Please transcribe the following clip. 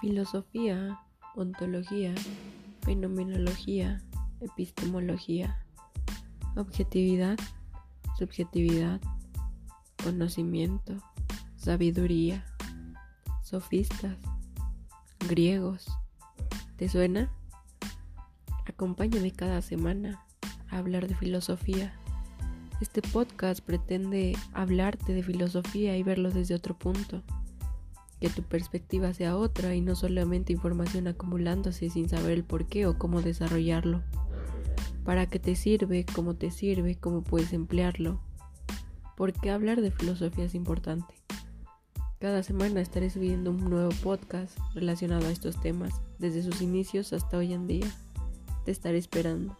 Filosofía, ontología, fenomenología, epistemología, objetividad, subjetividad, conocimiento, sabiduría, sofistas, griegos. ¿Te suena? Acompáñame cada semana a hablar de filosofía. Este podcast pretende hablarte de filosofía y verlo desde otro punto. Que tu perspectiva sea otra y no solamente información acumulándose sin saber el por qué o cómo desarrollarlo. ¿Para qué te sirve? ¿Cómo te sirve? ¿Cómo puedes emplearlo? ¿Por qué hablar de filosofía es importante? Cada semana estaré subiendo un nuevo podcast relacionado a estos temas, desde sus inicios hasta hoy en día. Te estaré esperando.